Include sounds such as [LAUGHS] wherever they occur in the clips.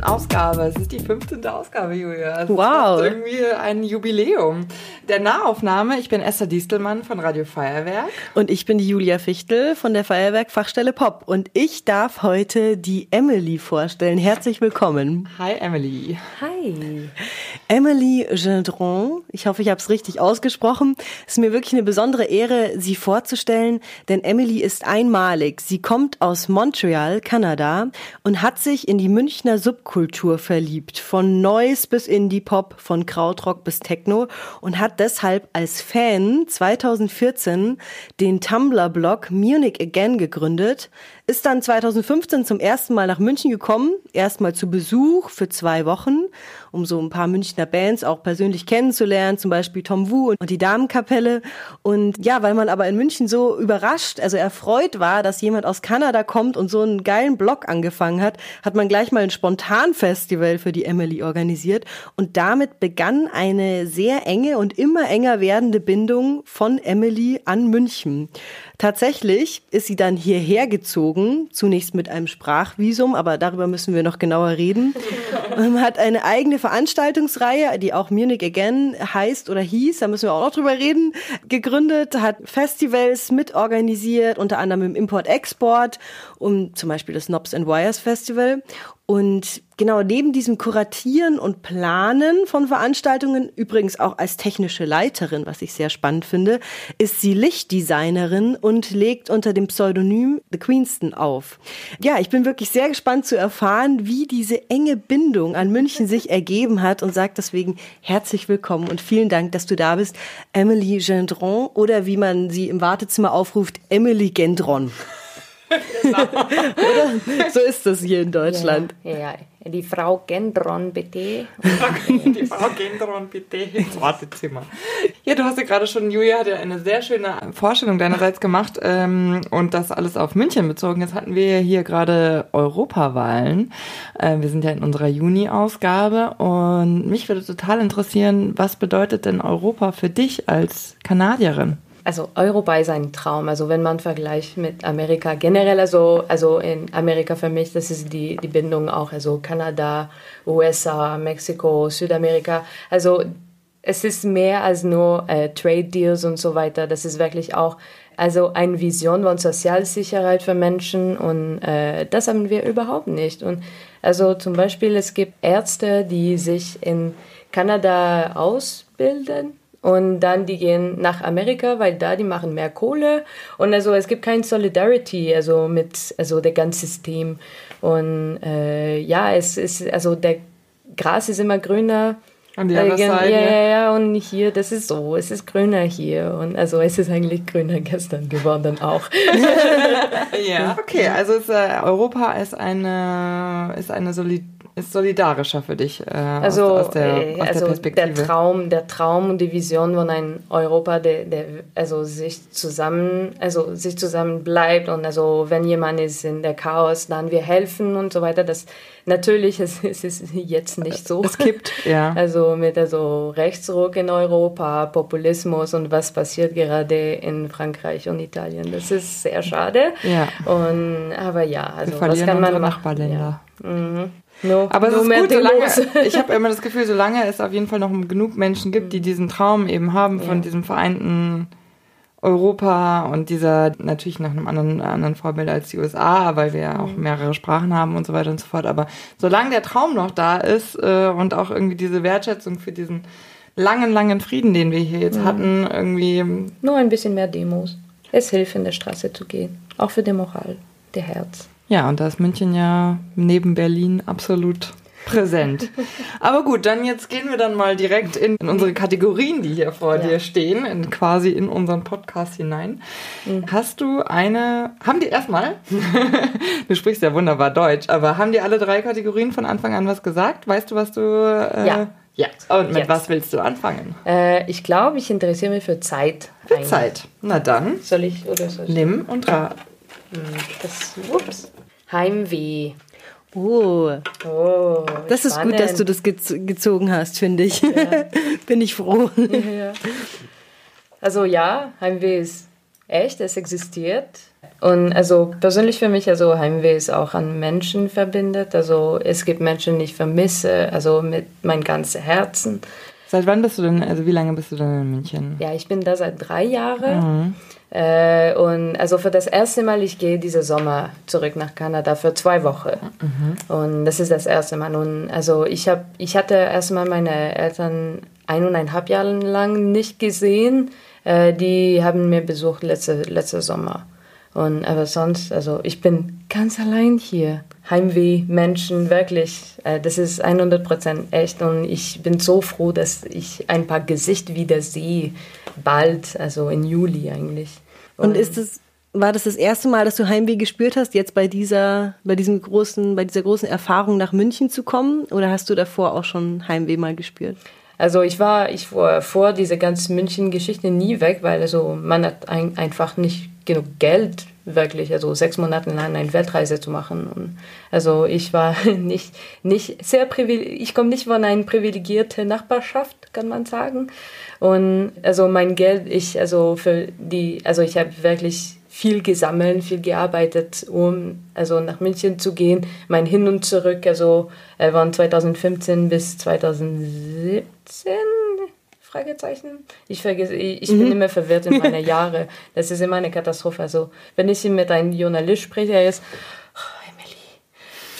15. Ausgabe. Es ist die 15. Ausgabe, Julia. Also wow. irgendwie ein Jubiläum. Der Nahaufnahme, ich bin Esther Distelmann von Radio Feuerwerk. Und ich bin die Julia Fichtel von der Feuerwerk Fachstelle Pop. Und ich darf heute die Emily vorstellen. Herzlich willkommen. Hi, Emily. Hi. Emily Gendron, ich hoffe, ich habe es richtig ausgesprochen. Es ist mir wirklich eine besondere Ehre, sie vorzustellen, denn Emily ist einmalig. Sie kommt aus Montreal, Kanada und hat sich in die Münchner Subkultur verliebt. Von Noise bis Indie-Pop, von Krautrock bis Techno und hat deshalb als Fan 2014 den Tumblr-Blog Munich Again gegründet, ist dann 2015 zum ersten Mal nach München gekommen, erstmal zu Besuch für zwei Wochen, um so ein paar Münchner Bands auch persönlich kennenzulernen, zum Beispiel Tom Wu und die Damenkapelle. Und ja, weil man aber in München so überrascht, also erfreut war, dass jemand aus Kanada kommt und so einen geilen Blog angefangen hat, hat man gleich mal ein Spontanfestival für die Emily organisiert. Und damit begann eine sehr enge und immer enger werdende Bindung von Emily an München. Tatsächlich ist sie dann hierher gezogen, zunächst mit einem Sprachvisum, aber darüber müssen wir noch genauer reden. Ähm, hat eine eigene Veranstaltungsreihe, die auch Munich Again heißt oder hieß, da müssen wir auch noch drüber reden, gegründet, hat Festivals mitorganisiert, unter anderem im Import-Export, um zum Beispiel das Knobs and Wires Festival und genau neben diesem Kuratieren und Planen von Veranstaltungen, übrigens auch als technische Leiterin, was ich sehr spannend finde, ist sie Lichtdesignerin und legt unter dem Pseudonym The Queenston auf. Ja, ich bin wirklich sehr gespannt zu erfahren, wie diese enge Bindung an München sich [LAUGHS] ergeben hat und sage deswegen herzlich willkommen und vielen Dank, dass du da bist, Emily Gendron oder wie man sie im Wartezimmer aufruft, Emily Gendron. Genau. [LAUGHS] Oder? So ist das hier in Deutschland. Ja, ja. die Frau Gendron bitte. [LAUGHS] die Frau Gendron bitte ins Wartezimmer. Ja, du hast ja gerade schon, Julia hat ja eine sehr schöne Vorstellung deinerseits gemacht ähm, und das alles auf München bezogen. Jetzt hatten wir hier gerade Europawahlen. Äh, wir sind ja in unserer Juni-Ausgabe und mich würde total interessieren, was bedeutet denn Europa für dich als Kanadierin? Also Europa ist ein Traum. Also wenn man vergleicht mit Amerika generell, also, also in Amerika für mich, das ist die, die Bindung auch, also Kanada, USA, Mexiko, Südamerika. Also es ist mehr als nur äh, Trade Deals und so weiter. Das ist wirklich auch also eine Vision von Sozialsicherheit für Menschen und äh, das haben wir überhaupt nicht. Und also zum Beispiel es gibt Ärzte, die sich in Kanada ausbilden und dann die gehen nach Amerika, weil da die machen mehr Kohle und also es gibt kein Solidarity also mit also der ganze System und äh, ja es ist also der Gras ist immer grüner an die andere Seite. Ja, ja, ja, und hier, das ist so, es ist grüner hier. Und also es ist eigentlich grüner gestern geworden auch. [LAUGHS] [LAUGHS] ja, okay, also ist, äh, Europa ist eine, ist eine Solid ist solidarischer für dich äh, also, aus, aus, der, äh, aus also der Perspektive. Der Traum, der Traum und die Vision von einem Europa, der, der also sich zusammen, also sich zusammen bleibt und also wenn jemand ist in der Chaos, dann wir helfen und so weiter. Das natürlich [LAUGHS] es, es ist jetzt nicht so. Es gibt ja. [LAUGHS] Also mit also Rechtsruck in Europa, Populismus und was passiert gerade in Frankreich und Italien. Das ist sehr schade. Ja. Und aber ja, also was kann man machen? Nachbarländer. Ja. Mhm. No, aber es no ist gut, solange, [LAUGHS] ich habe immer das Gefühl, solange es auf jeden Fall noch genug Menschen gibt, die diesen Traum eben haben von ja. diesem vereinten Europa und dieser natürlich nach einem anderen, anderen Vorbild als die USA, weil wir ja auch mhm. mehrere Sprachen haben und so weiter und so fort. Aber solange der Traum noch da ist äh, und auch irgendwie diese Wertschätzung für diesen langen, langen Frieden, den wir hier jetzt mhm. hatten, irgendwie. Nur ein bisschen mehr Demos. Es hilft, in der Straße zu gehen. Auch für die Moral, der Herz. Ja, und da ist München ja neben Berlin absolut präsent. Aber gut, dann jetzt gehen wir dann mal direkt in, in unsere Kategorien, die hier vor ja. dir stehen, in, quasi in unseren Podcast hinein. Mhm. Hast du eine, haben die erstmal, [LAUGHS] du sprichst ja wunderbar Deutsch, aber haben die alle drei Kategorien von Anfang an was gesagt? Weißt du, was du... Äh, ja. Ja. Und mit Jetzt. was willst du anfangen? Äh, ich glaube, ich interessiere mich für Zeit. Für eigentlich. Zeit. Na dann. Soll ich oder soll ich? Nimm und rat. Hm, das, ups. Heimweh. Oh. oh das ist gut, dass du das gezogen hast, finde ich. Ja. [LAUGHS] Bin ich froh. Ja. Also ja, Heimweh ist echt, es existiert. Und also persönlich für mich, also Heimweh ist auch an Menschen verbindet. Also es gibt Menschen, die ich vermisse, also mit meinem ganzen Herzen. Seit wann bist du denn, also wie lange bist du denn in München? Ja, ich bin da seit drei Jahren. Mhm. Äh, und also für das erste Mal, ich gehe diesen Sommer zurück nach Kanada für zwei Wochen. Mhm. Und das ist das erste Mal. Und also ich, hab, ich hatte erstmal meine Eltern eineinhalb Jahre lang nicht gesehen. Äh, die haben mir besucht letzte, letzte Sommer. Und aber sonst, also ich bin ganz allein hier. Heimweh, Menschen, wirklich. Äh, das ist 100% echt und ich bin so froh, dass ich ein paar Gesichter wieder sehe, bald, also im Juli eigentlich. Und, und ist es, war das das erste Mal, dass du Heimweh gespürt hast, jetzt bei dieser, bei diesem großen, bei dieser großen Erfahrung nach München zu kommen? Oder hast du davor auch schon Heimweh mal gespürt? Also ich war, ich war vor dieser ganzen München-Geschichte nie weg, weil also man hat ein, einfach nicht genug Geld wirklich, also sechs Monate lang eine Weltreise zu machen. Und also ich war [LAUGHS] nicht, nicht sehr privilegiert, ich komme nicht von einer privilegierten Nachbarschaft, kann man sagen. Und also mein Geld, ich, also für die, also ich habe wirklich viel gesammelt, viel gearbeitet, um also nach München zu gehen. Mein Hin und Zurück, also äh, waren 2015 bis 2017. Fragezeichen. Ich vergesse, ich, ich mhm. bin immer verwirrt in meiner [LAUGHS] Jahre. Das ist immer eine Katastrophe. Also wenn ich mit einem Journalist spreche, er ist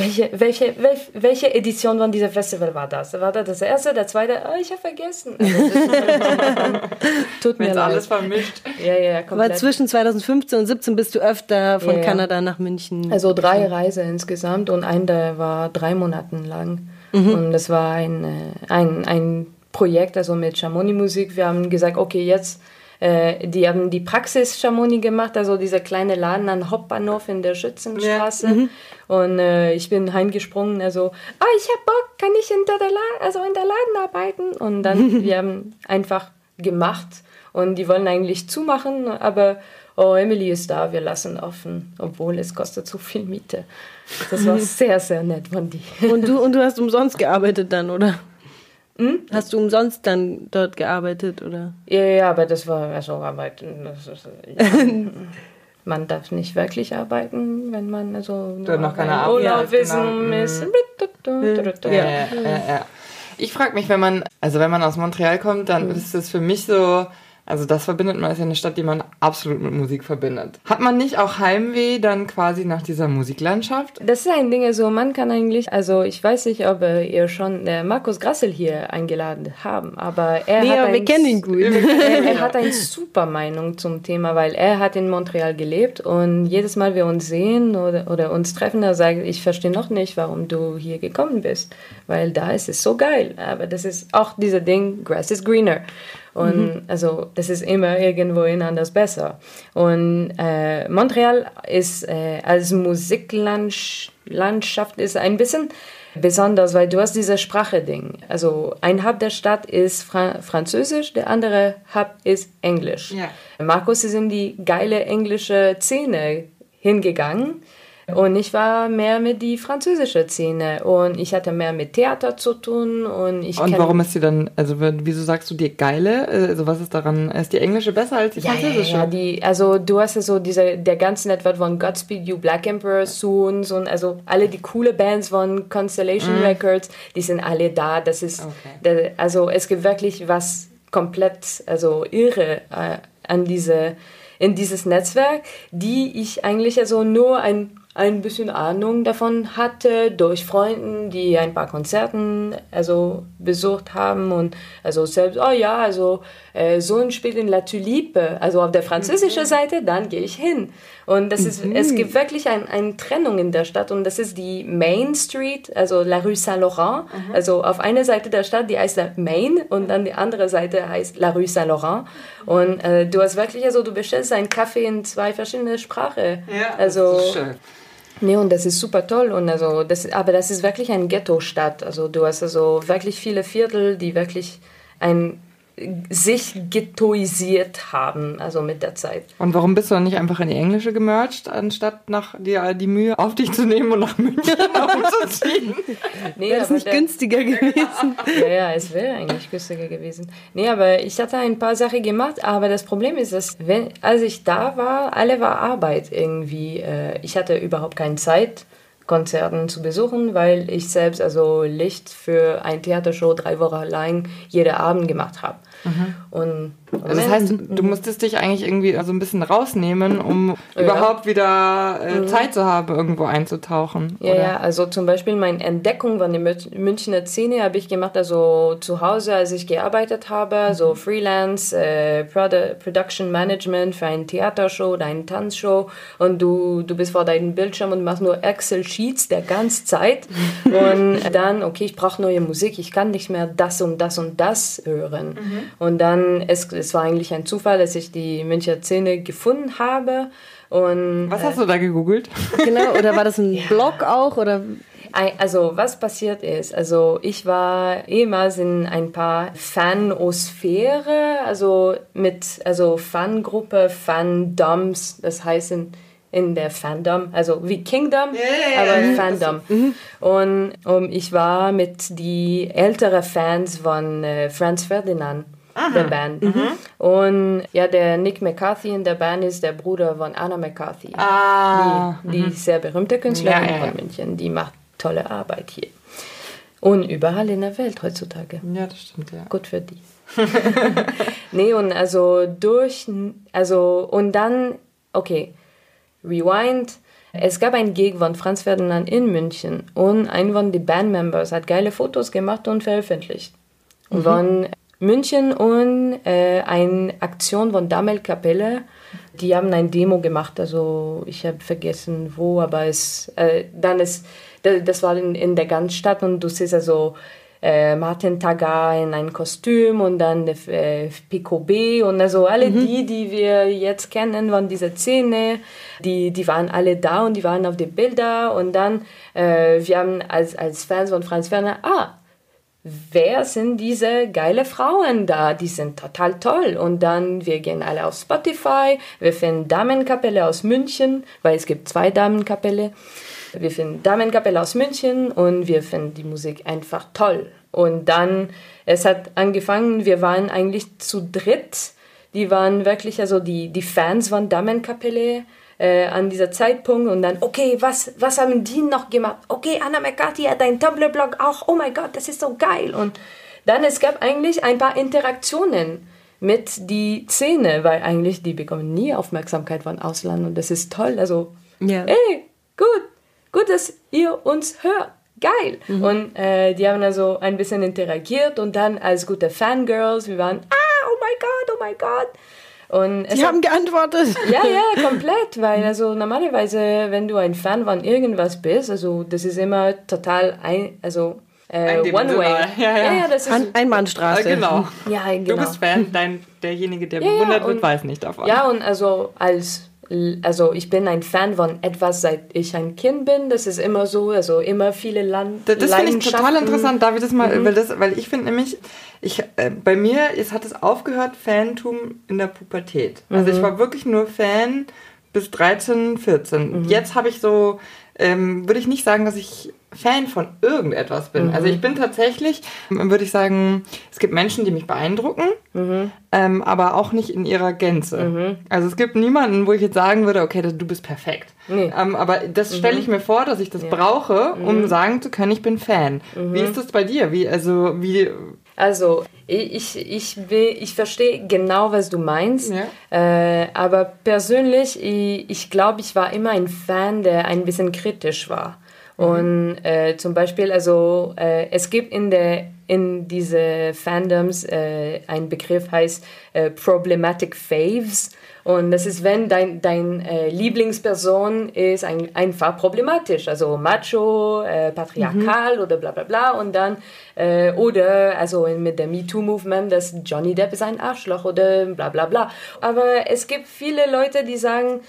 welche, welche, welche, welche Edition von diesem Festival war das? War das das erste, der zweite? Oh, ich habe vergessen. Also, [LAUGHS] tut mir leid. alles vermischt. Ja, ja, komplett. Aber zwischen 2015 und 2017 bist du öfter von ja, Kanada nach München. Also drei Reisen insgesamt und eine war drei Monate lang. Mhm. Und das war ein, äh, ein, ein Projekt, also mit Chamonix-Musik. Wir haben gesagt, okay, jetzt äh, die haben die Praxis Chamonix gemacht, also dieser kleine Laden an Hauptbahnhof in der Schützenstraße. Ja. Mhm. Und äh, ich bin heimgesprungen, also, ah, ich hab Bock, kann ich hinter der La also in der Laden arbeiten? Und dann, [LAUGHS] wir haben einfach gemacht und die wollen eigentlich zumachen, aber oh, Emily ist da, wir lassen offen, obwohl es kostet so viel Miete. Das war [LAUGHS] sehr, sehr nett von die. Und du, und du hast umsonst gearbeitet dann, oder? Hm? Hast du umsonst dann dort gearbeitet, oder? Ja, ja, aber das war also arbeiten. Ist, ja. man darf nicht wirklich arbeiten, wenn man also noch keine Arbeit Urlaub wissen ist. Ja, ja, ja. Ich frage mich, wenn man, also wenn man aus Montreal kommt, dann mhm. ist das für mich so, also das verbindet man, ist ja eine Stadt, die man absolut mit Musik verbindet. Hat man nicht auch Heimweh dann quasi nach dieser Musiklandschaft? Das ist ein Ding, also man kann eigentlich, also ich weiß nicht, ob ihr schon äh, Markus Grassel hier eingeladen haben, aber er nee, hat aber wir kennen ihn gut. Er, [LAUGHS] er hat eine super Meinung zum Thema, weil er hat in Montreal gelebt und jedes Mal wir uns sehen oder, oder uns treffen, er sagt, ich verstehe noch nicht, warum du hier gekommen bist, weil da ist es so geil. Aber das ist auch dieser Ding, Grass is greener. Und mhm. also das ist immer irgendwohin anders besser. Und äh, Montreal ist äh, als Musiklandschaft ist ein bisschen besonders, weil du hast diese Sprache-Ding. Also ein Hub der Stadt ist Fra Französisch, der andere Hub ist Englisch. Ja. Markus ist in die geile englische Szene hingegangen und ich war mehr mit die französische Szene und ich hatte mehr mit Theater zu tun und ich Und warum ist sie dann, also wieso sagst du die geile? Also was ist daran, ist die englische besser als die ja, französische? Ja, ja, die, also du hast ja so diese, der ganze Network von Godspeed You, Black Emperor, Soons und also alle die coole Bands von Constellation mm. Records, die sind alle da. Das ist, okay. also es gibt wirklich was komplett, also irre äh, an diese in dieses Netzwerk, die ich eigentlich also nur ein ein bisschen Ahnung davon hatte durch Freunden, die ein paar Konzerten also besucht haben und also selbst oh ja also äh, so ein Spiel in La Tulipe also auf der französischen mhm. Seite dann gehe ich hin und das ist mhm. es gibt wirklich ein, eine Trennung in der Stadt und das ist die Main Street also La Rue Saint Laurent mhm. also auf einer Seite der Stadt die heißt Main und dann die andere Seite heißt La Rue Saint Laurent und äh, du hast wirklich also du bestellst einen Kaffee in zwei verschiedene Sprachen ja, also das ist schön. Nee, und das ist super toll. Und also das, aber das ist wirklich eine Ghetto-Stadt. Also du hast also wirklich viele Viertel, die wirklich ein sich ghettoisiert haben, also mit der Zeit. Und warum bist du dann nicht einfach in die Englische gemerged, anstatt nach die, die Mühe auf dich zu nehmen und nach München [LAUGHS] umzuziehen? Nee, wäre es nicht der, günstiger gewesen? Ja, ja, es wäre eigentlich günstiger gewesen. Nee, aber ich hatte ein paar Sachen gemacht, aber das Problem ist, dass wenn, als ich da war, alle war Arbeit irgendwie. Äh, ich hatte überhaupt keine Zeit Konzerten zu besuchen, weil ich selbst also Licht für ein Theatershow drei Wochen lang jeden Abend gemacht habe. Mhm. Und also das heißt, du musstest dich eigentlich irgendwie so ein bisschen rausnehmen, um ja. überhaupt wieder äh, mhm. Zeit zu haben, irgendwo einzutauchen. Ja, oder? ja, also zum Beispiel meine Entdeckung von der Münchner Szene habe ich gemacht, also zu Hause, als ich gearbeitet habe, mhm. so Freelance, äh, Produ Production Management für eine Theatershow oder eine Tanzshow und du, du bist vor deinem Bildschirm und machst nur Excel-Sheets der ganzen Zeit [LAUGHS] und dann, okay, ich brauche neue Musik, ich kann nicht mehr das und das und das hören. Mhm. Und dann, es, es war eigentlich ein Zufall, dass ich die Münchner Szene gefunden habe. Und, was hast du da gegoogelt? Genau, oder war das ein [LAUGHS] ja. Blog auch? Oder? Also, was passiert ist, also ich war ehemals in ein paar Fanosphäre, also mit, also Fangruppe, Fandoms, das heißt in, in der Fandom, also wie Kingdom, yeah, aber yeah, Fandom. Mhm. Und um, ich war mit die älteren Fans von äh, Franz Ferdinand. Aha. der Band. Mhm. Und ja, der Nick McCarthy in der Band ist der Bruder von Anna McCarthy. Ah. Die, die mhm. sehr berühmte Künstlerin ja, ja, von München. Die macht tolle Arbeit hier. Und überall in der Welt heutzutage. Ja, das stimmt, ja. Gut für die. [LAUGHS] nee, und also durch, also, und dann, okay, Rewind. Es gab ein Gig von Franz Ferdinand in München und ein von den Bandmembers hat geile Fotos gemacht und veröffentlicht. Mhm. Von München und äh, eine Aktion von Damel Kapelle. Die haben ein Demo gemacht, also ich habe vergessen wo, aber es äh, dann ist das war in, in der ganzen Stadt und du siehst also äh, Martin Tagar in einem Kostüm und dann äh, Pico B und also alle mhm. die, die wir jetzt kennen von dieser Szene, die, die waren alle da und die waren auf den Bilder und dann äh, wir haben als, als Fans von Franz Werner, ah, wer sind diese geile Frauen da? Die sind total toll. Und dann, wir gehen alle auf Spotify, wir finden Damenkapelle aus München, weil es gibt zwei Damenkapelle. Wir finden Damenkapelle aus München und wir finden die Musik einfach toll. Und dann, es hat angefangen, wir waren eigentlich zu dritt. Die waren wirklich, also die, die Fans von Damenkapelle äh, an dieser Zeitpunkt und dann, okay, was, was haben die noch gemacht? Okay, Anna McCarthy hat einen Tumblr-Blog auch, oh mein Gott, das ist so geil. Und dann, es gab eigentlich ein paar Interaktionen mit die Szene, weil eigentlich die bekommen nie Aufmerksamkeit von Ausland und das ist toll. Also, ja. hey, gut, gut, dass ihr uns hört. Geil. Mhm. Und äh, die haben also ein bisschen interagiert und dann als gute Fangirls, wir waren, ah, oh mein Gott, oh mein Gott. Und Die haben geantwortet. Ja, ja, [LAUGHS] komplett, weil also normalerweise, wenn du ein Fan von irgendwas bist, also das ist immer total ein, also äh, One Way. Ja, ja. ja, ja das ist ein Einbahnstraße. Äh, genau. Ja, genau. Du bist Fan, dein, derjenige, der ja, bewundert wird, weiß nicht davon. Ja, und also als also ich bin ein Fan von etwas, seit ich ein Kind bin. Das ist immer so, also immer viele Land. Das, das finde ich total interessant. Darf ich das mal, mhm. weil, das, weil ich finde nämlich, ich, äh, bei mir es hat es aufgehört, Fantum in der Pubertät. Also mhm. ich war wirklich nur Fan bis 13, 14. Mhm. Jetzt habe ich so, ähm, würde ich nicht sagen, dass ich Fan von irgendetwas bin. Mhm. Also ich bin tatsächlich, würde ich sagen, es gibt Menschen, die mich beeindrucken, mhm. ähm, aber auch nicht in ihrer Gänze. Mhm. Also es gibt niemanden, wo ich jetzt sagen würde, okay, du bist perfekt. Nee. Ähm, aber das stelle ich mhm. mir vor, dass ich das ja. brauche, um mhm. sagen zu können, ich bin Fan. Mhm. Wie ist das bei dir? Wie, also, wie... Also, ich, ich, will, ich verstehe genau, was du meinst. Ja. Äh, aber persönlich, ich, ich glaube, ich war immer ein Fan, der ein bisschen kritisch war. Und äh, zum Beispiel, also äh, es gibt in der in diese Fandoms äh, ein Begriff heißt äh, Problematic Faves. Und das ist, wenn dein, dein äh, Lieblingsperson ist ein, einfach problematisch, also macho, äh, patriarchal mhm. oder bla bla bla. Und dann, äh, oder also mit dem MeToo-Movement, dass Johnny Depp ist ein Arschloch oder bla bla bla. Aber es gibt viele Leute, die sagen,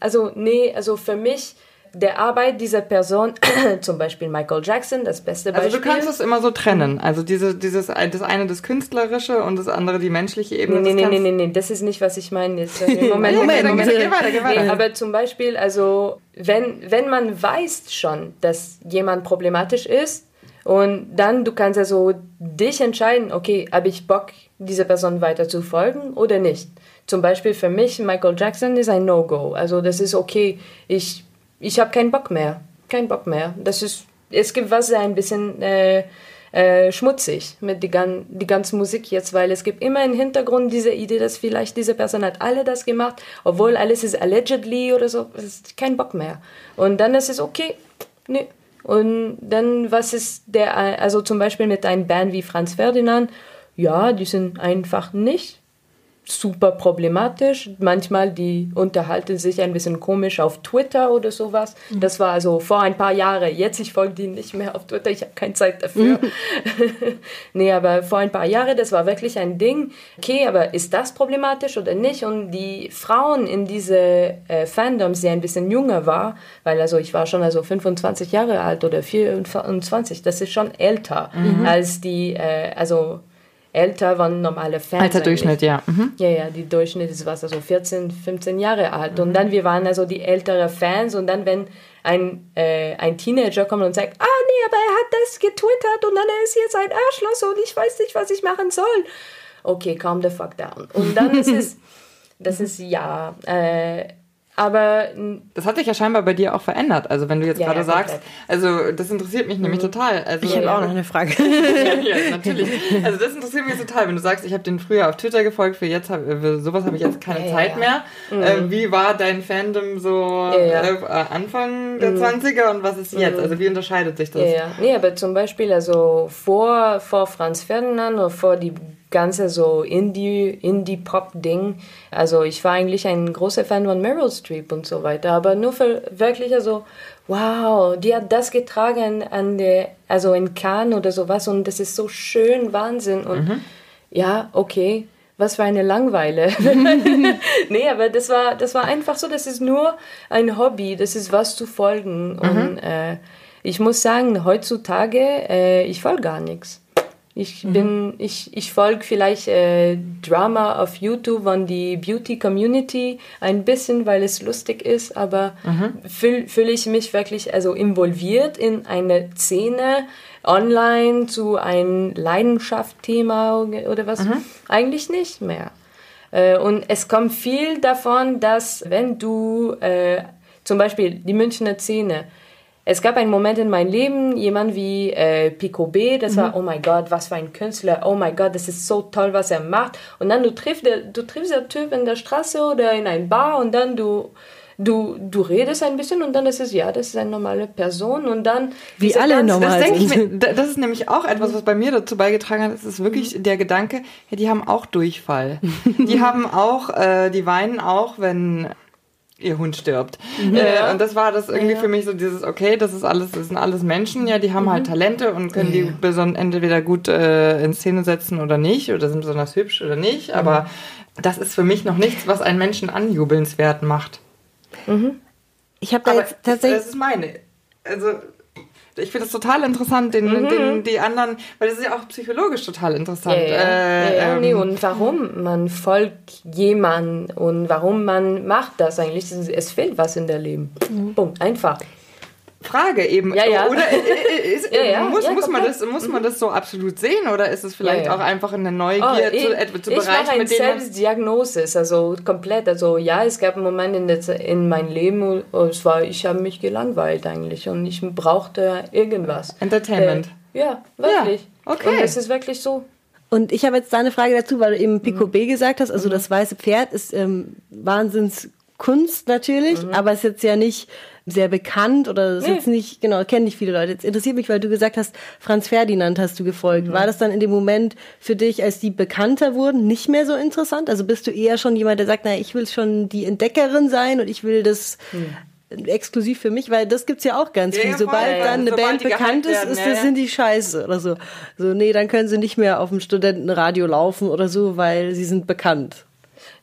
also nee, also für mich, der Arbeit dieser Person, [CLEARS THROAT] zum Beispiel Michael Jackson, das beste Beispiel. Also du kannst es immer so trennen. Also diese, dieses, das eine das Künstlerische und das andere die menschliche Ebene. Nee, nee, nee, nee, nee, das ist nicht, was ich meine. Jetzt, [LAUGHS] Moment, Moment, Moment. Geh weiter, geh weiter. Aber zum Beispiel, also wenn, wenn man weiß schon, dass jemand problematisch ist, und dann du kannst also dich entscheiden, okay, habe ich Bock, dieser Person weiter zu folgen oder nicht. Zum Beispiel für mich, Michael Jackson ist ein No-Go. Also das ist okay, ich, ich habe keinen Bock mehr. Kein Bock mehr. Das ist, es gibt was ein bisschen äh, äh, schmutzig mit die, die ganze Musik jetzt, weil es gibt immer im Hintergrund diese Idee, dass vielleicht diese Person hat alle das gemacht, obwohl alles ist allegedly oder so. Es ist kein Bock mehr. Und dann ist es okay, nee, und dann, was ist der, also zum Beispiel mit einem Band wie Franz Ferdinand, ja, die sind einfach nicht super problematisch. Manchmal die unterhalten sich ein bisschen komisch auf Twitter oder sowas. Mhm. Das war also vor ein paar Jahren. Jetzt ich folge die nicht mehr auf Twitter. Ich habe keine Zeit dafür. Mhm. [LAUGHS] nee, aber vor ein paar Jahren, das war wirklich ein Ding. Okay, aber ist das problematisch oder nicht? Und die Frauen in diese äh, Fandoms, die ein bisschen jünger war, weil also ich war schon also 25 Jahre alt oder 24, das ist schon älter mhm. als die, äh, also älter waren normale Fans. Alter Durchschnitt, ja. Mhm. Ja, ja, die Durchschnitt ist was, also 14, 15 Jahre alt. Mhm. Und dann, wir waren also die älteren Fans und dann, wenn ein, äh, ein Teenager kommt und sagt, ah nee, aber er hat das getwittert und dann er ist jetzt ein Arschloch und ich weiß nicht, was ich machen soll. Okay, calm the fuck down. Und dann ist es, [LAUGHS] das ist ja, äh, aber das hat sich ja scheinbar bei dir auch verändert. Also wenn du jetzt ja, gerade ja, sagst, also das interessiert mich mhm. nämlich total. Also, ich habe auch noch eine Frage. [LAUGHS] ja, natürlich. Also das interessiert mich total, wenn du sagst, ich habe den früher auf Twitter gefolgt, für jetzt hab, für sowas habe ich jetzt keine Zeit mehr. Mhm. Äh, wie war dein Fandom so äh, Anfang der mhm. 20er und was ist jetzt? Mhm. Also wie unterscheidet sich das? Ja, ja. Nee, aber zum Beispiel also vor, vor Franz Ferdinand oder vor die ganze so Indie, Indie-Pop-Ding. Also ich war eigentlich ein großer Fan von Meryl Streep und so weiter, aber nur für wirklich also, wow, die hat das getragen an der, also in Cannes oder sowas und das ist so schön, Wahnsinn und mhm. ja, okay, was für eine Langeweile. [LAUGHS] [LAUGHS] nee, aber das war, das war einfach so, das ist nur ein Hobby, das ist was zu folgen mhm. und äh, ich muss sagen, heutzutage, äh, ich folge gar nichts. Ich mhm. bin, ich, ich folge vielleicht äh, Drama auf YouTube an die Beauty Community ein bisschen, weil es lustig ist, aber mhm. fühle fühl ich mich wirklich also involviert in eine Szene online zu einem Leidenschaftsthema oder was? Mhm. Eigentlich nicht mehr. Äh, und es kommt viel davon, dass wenn du äh, zum Beispiel die Münchner Szene, es gab einen Moment in meinem Leben, jemand wie äh, Pico B, das mhm. war, oh mein Gott, was für ein Künstler, oh mein Gott, das ist so toll, was er macht. Und dann du triffst, der, du triffst der Typ in der Straße oder in ein Bar und dann du du, du redest ein bisschen und dann ist es, ja, das ist eine normale Person und dann... Wie alle ganz, normal das, ich mir, das ist nämlich auch etwas, was bei mir dazu beigetragen hat, das ist wirklich mhm. der Gedanke, ja, die haben auch Durchfall. [LAUGHS] die haben auch, äh, die weinen auch, wenn ihr Hund stirbt. Mhm. Äh, und das war das irgendwie ja. für mich so dieses, okay, das ist alles, das sind alles Menschen, ja, die haben halt mhm. halt Talente und können ja. die entweder gut äh, in Szene setzen oder nicht, oder sind besonders hübsch oder nicht, mhm. aber das ist für mich noch nichts, was einen Menschen anjubelnswert macht. Mhm. Ich habe da jetzt tatsächlich. Das ist meine. Also ich finde es total interessant, den, mhm. den, die anderen, weil das ist ja auch psychologisch total interessant. Ja, ja. Äh, ja, nee, ähm, und warum man folgt jemand und warum man macht das eigentlich. Es fehlt was in der Leben. Mhm. Punkt. Einfach. Frage eben. Ja, ja. Oder äh, äh, ist, [LAUGHS] ja, ja. Muss, ja, muss, man das, muss man das so absolut sehen oder ist es vielleicht auch einfach eine Neugier oh, zu, etwa zu Bereichen, mit denen Selbstdiagnosis, also komplett. Also ja, es gab einen Moment in, in meinem Leben, wo es war, ich habe mich gelangweilt eigentlich und ich brauchte irgendwas. Entertainment. Äh, ja, wirklich. okay. Und es ist wirklich so. Und ich habe jetzt da eine Frage dazu, weil du eben Pico mhm. B gesagt hast. Also mhm. das weiße Pferd ist ähm, Wahnsinnskunst natürlich, mhm. aber es ist jetzt ja nicht sehr bekannt oder ist nee. jetzt nicht, genau, kennen nicht viele Leute. Jetzt interessiert mich, weil du gesagt hast, Franz Ferdinand hast du gefolgt. Mhm. War das dann in dem Moment für dich, als die bekannter wurden, nicht mehr so interessant? Also bist du eher schon jemand, der sagt, na, ich will schon die Entdeckerin sein und ich will das mhm. exklusiv für mich, weil das gibt's ja auch ganz ja, viel. Sobald ja, dann eine Sobald Band bekannt ist, ist das, sind die scheiße oder so. So, nee, dann können sie nicht mehr auf dem Studentenradio laufen oder so, weil sie sind bekannt.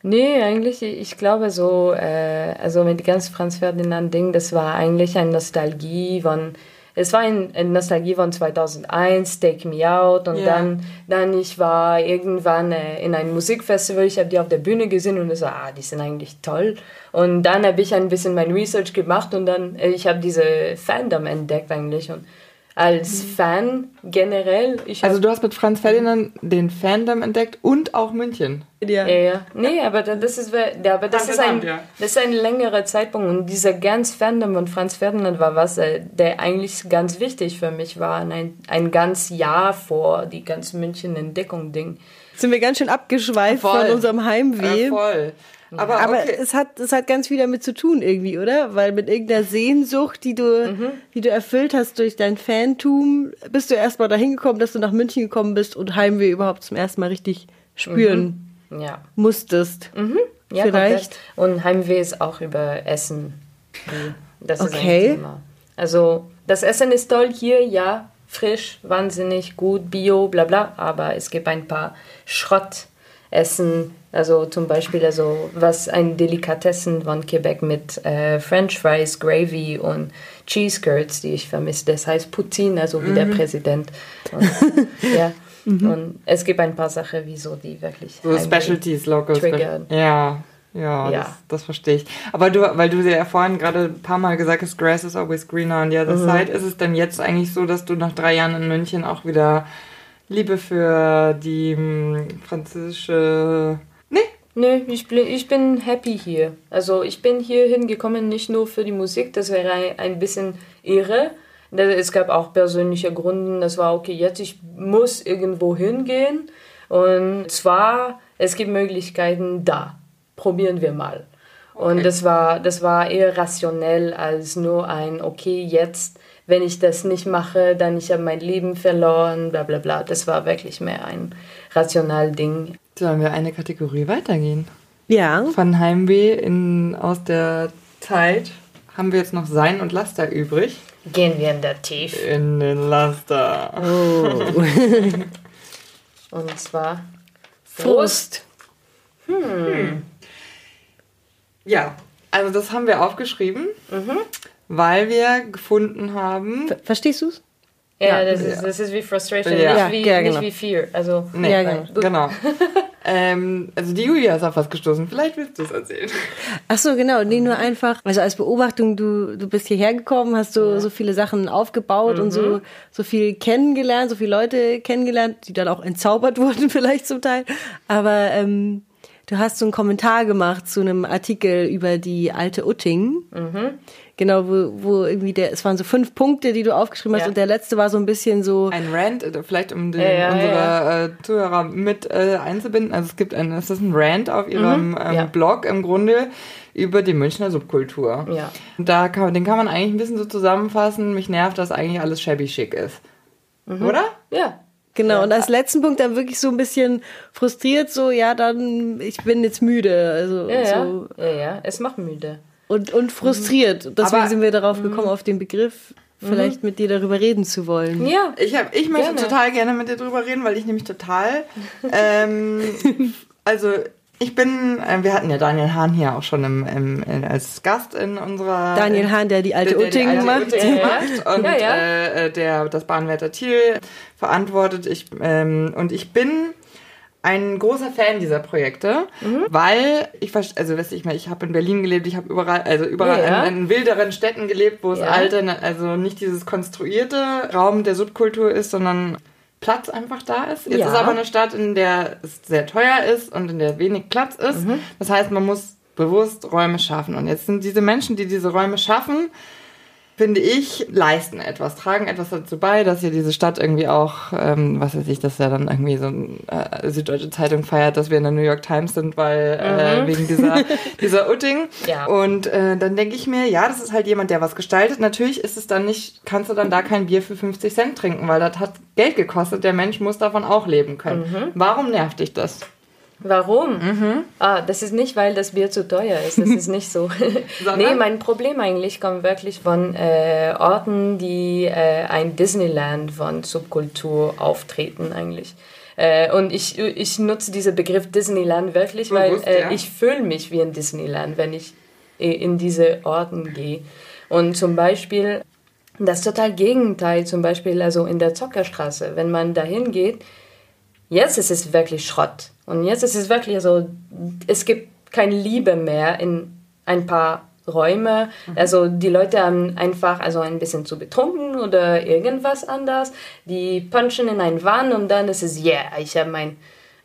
Nee, eigentlich, ich glaube so, äh, also mit ganz Franz Ferdinand Ding, das war eigentlich eine Nostalgie von, es war ein, eine Nostalgie von 2001, Take Me Out und ja. dann, dann ich war irgendwann äh, in einem Musikfestival, ich habe die auf der Bühne gesehen und ich so, ah, die sind eigentlich toll. Und dann habe ich ein bisschen mein Research gemacht und dann, äh, ich habe diese Fandom entdeckt eigentlich und als mhm. Fan generell. also du hast mit Franz Ferdinand den Fandom entdeckt und auch München. Ja, ja. Nee, aber das ist, aber das ist, ein, das ist ein längerer Zeitpunkt und dieser ganz Fandom von Franz Ferdinand war was, äh, der eigentlich ganz wichtig für mich war. Ein, ein ganz Jahr vor die ganze München-Entdeckung-Ding. Sind wir ganz schön abgeschweift voll. von unserem Heimweh. Ja, voll. Aber, Aber okay. es, hat, es hat ganz viel damit zu tun irgendwie, oder? Weil mit irgendeiner Sehnsucht, die du, mhm. die du erfüllt hast durch dein Fantum, bist du erstmal dahin gekommen, dass du nach München gekommen bist und Heimweh überhaupt zum ersten Mal richtig spüren mhm. ja. musstest. Mhm. Ja, Vielleicht. Komplett. Und Heimweh ist auch über Essen. Das ist okay. ein Thema. Also, das Essen ist toll hier, ja, frisch, wahnsinnig gut, bio, bla bla, aber es gibt ein paar Schrottessen, also zum Beispiel also was ein Delikatessen von Quebec mit äh, French Fries, Gravy und Cheese Curds, die ich vermisse. Das heißt Poutine, also wie mhm. der Präsident. Und, [LAUGHS] ja. Mhm. Und es gibt ein paar Sachen, wieso die wirklich so Specialties, Locals. Triggern. Ja. Ja, ja. Das, das, verstehe ich. Aber du, weil du ja vorhin gerade ein paar Mal gesagt hast, Grass is always greener on the other mhm. side, ist es denn jetzt eigentlich so, dass du nach drei Jahren in München auch wieder Liebe für die hm, französische Nö, ich bin, ich bin happy hier. Also ich bin hier hingekommen nicht nur für die Musik, das wäre ein, ein bisschen irre. Es gab auch persönliche Gründe, das war okay, jetzt ich muss irgendwo hingehen. Und zwar, es gibt Möglichkeiten da. Probieren wir mal. Okay. Und das war, das war eher rationell als nur ein, okay, jetzt, wenn ich das nicht mache, dann ich habe mein Leben verloren, bla bla bla. Das war wirklich mehr ein rational Ding. Sollen wir eine Kategorie weitergehen? Ja. Von Heimweh in, aus der Zeit haben wir jetzt noch Sein und Laster übrig. Gehen wir in der Tief. In den Laster. Oh. [LAUGHS] und zwar Frust. Hm. hm. Ja, also das haben wir aufgeschrieben, mhm. Weil wir gefunden haben. Ver Verstehst du es? Ja, ja, das, Ist, das ist wie Frustration, ja. nicht, wie, ja, genau. nicht wie Fear. Also, nee, ja, genau. genau. [LAUGHS] ähm, also die Julia ist auf was gestoßen. Vielleicht willst du es erzählen. Ach so, genau. Nee, nur einfach, also als Beobachtung, du, du bist hierher gekommen, hast so, so viele Sachen aufgebaut mhm. und so, mhm. so viel kennengelernt, so viele Leute kennengelernt, die dann auch entzaubert [LAUGHS] wurden vielleicht zum Teil. Aber ähm, du hast so einen Kommentar gemacht zu einem Artikel über die alte Utting. Mhm. Genau, wo, wo irgendwie der, es waren so fünf Punkte, die du aufgeschrieben hast ja. und der letzte war so ein bisschen so. Ein Rant, äh, vielleicht um den, ja, unsere ja. Äh, Zuhörer mit äh, einzubinden. Also es gibt ein, es ist ein Rant auf ihrem mhm. ähm, Blog im Grunde über die Münchner Subkultur. Ja. Und da kann, den kann man eigentlich ein bisschen so zusammenfassen. Mich nervt, dass eigentlich alles shabby schick ist. Mhm. Oder? Ja. Genau, und als letzten Punkt dann wirklich so ein bisschen frustriert, so, ja, dann, ich bin jetzt müde. Also, ja, so. ja, ja, ja, es macht müde. Und, und frustriert. Mhm. Deswegen Aber, sind wir darauf mhm. gekommen, auf den Begriff vielleicht mhm. mit dir darüber reden zu wollen. Ja. Ich, hab, ich möchte gerne. total gerne mit dir darüber reden, weil ich nämlich total. [LAUGHS] ähm, also, ich bin, äh, wir hatten ja Daniel Hahn hier auch schon im, im, als Gast in unserer. Daniel Hahn, der die alte Utting macht. macht und ja, ja. Äh, der das Bahnwärter Thiel verantwortet. Ich, ähm, und ich bin ein großer Fan dieser Projekte, mhm. weil ich also weiß ich mal, ich habe in Berlin gelebt, ich habe überall also überall ja. in, in, wilderen Städten gelebt, wo es alte also nicht dieses konstruierte Raum der Subkultur ist, sondern Platz einfach da ist. Jetzt ja. ist aber eine Stadt, in der es sehr teuer ist und in der wenig Platz ist. Mhm. Das heißt, man muss bewusst Räume schaffen und jetzt sind diese Menschen, die diese Räume schaffen, finde ich, leisten etwas, tragen etwas dazu bei, dass hier diese Stadt irgendwie auch, ähm, was weiß ich, dass ja dann irgendwie so eine äh, Süddeutsche Zeitung feiert, dass wir in der New York Times sind, weil äh, mhm. wegen dieser, [LAUGHS] dieser Utting. Ja. Und äh, dann denke ich mir, ja, das ist halt jemand, der was gestaltet. Natürlich ist es dann nicht, kannst du dann da kein Bier für 50 Cent trinken, weil das hat Geld gekostet. Der Mensch muss davon auch leben können. Mhm. Warum nervt dich das? Warum? Mhm. Ah, das ist nicht, weil das Bier zu teuer ist. Das ist nicht so. [LAUGHS] nee, mein Problem eigentlich kommt wirklich von äh, Orten, die äh, ein Disneyland von Subkultur auftreten eigentlich. Äh, und ich, ich nutze diesen Begriff Disneyland wirklich, Bewusst, weil äh, ja. ich fühle mich wie in Disneyland, wenn ich in diese Orten gehe. Und zum Beispiel das total Gegenteil, zum Beispiel also in der Zockerstraße, wenn man dahin geht, jetzt ist es wirklich Schrott. Und jetzt ist es wirklich so, es gibt keine Liebe mehr in ein paar Räume. Mhm. Also die Leute haben einfach also ein bisschen zu betrunken oder irgendwas anders. Die punchen in ein Wand und dann ist es, yeah, ich habe mein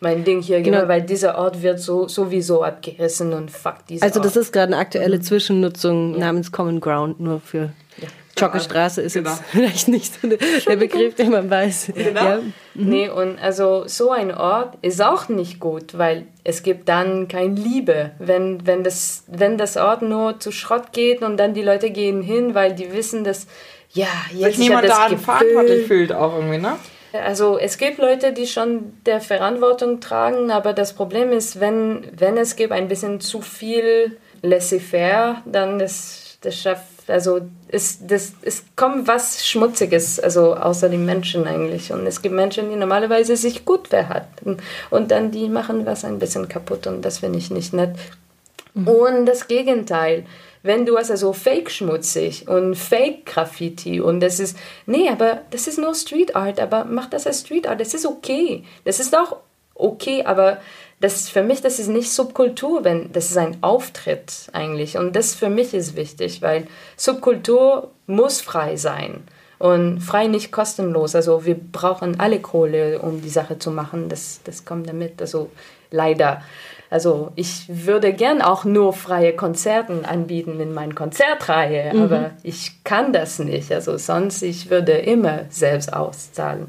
mein Ding hier, genau, weil dieser Ort wird so sowieso abgerissen und fuck diese Also das Ort. ist gerade eine aktuelle mhm. Zwischennutzung ja. namens Common Ground, nur für ja. Joggestraße ist genau. jetzt [LAUGHS] vielleicht nicht so der Begriff, den man weiß. Genau. Ja. Mhm. Nee, und also so ein Ort ist auch nicht gut, weil es gibt dann keine Liebe, wenn, wenn, das, wenn das Ort nur zu Schrott geht und dann die Leute gehen hin, weil die wissen, dass ja, jetzt Sich niemand da verantwortlich fühlt auch irgendwie, ne? Also es gibt Leute, die schon der Verantwortung tragen, aber das Problem ist, wenn, wenn es gibt ein bisschen zu viel laissez-faire, dann das, das schafft, also es, das, es kommt was Schmutziges, also außer den Menschen eigentlich. Und es gibt Menschen, die normalerweise sich gut verhalten und dann die machen was ein bisschen kaputt und das finde ich nicht nett. Mhm. Und das Gegenteil wenn du also so fake schmutzig und fake Graffiti und das ist, nee, aber das ist nur Street Art, aber mach das als Street Art, das ist okay. Das ist auch okay, aber das für mich, das ist nicht Subkultur, wenn das ist ein Auftritt eigentlich und das für mich ist wichtig, weil Subkultur muss frei sein und frei nicht kostenlos. Also wir brauchen alle Kohle, um die Sache zu machen. Das, das kommt damit. Also leider. Also ich würde gern auch nur freie Konzerten anbieten in meiner Konzertreihe, mhm. aber ich kann das nicht. Also sonst, ich würde immer selbst auszahlen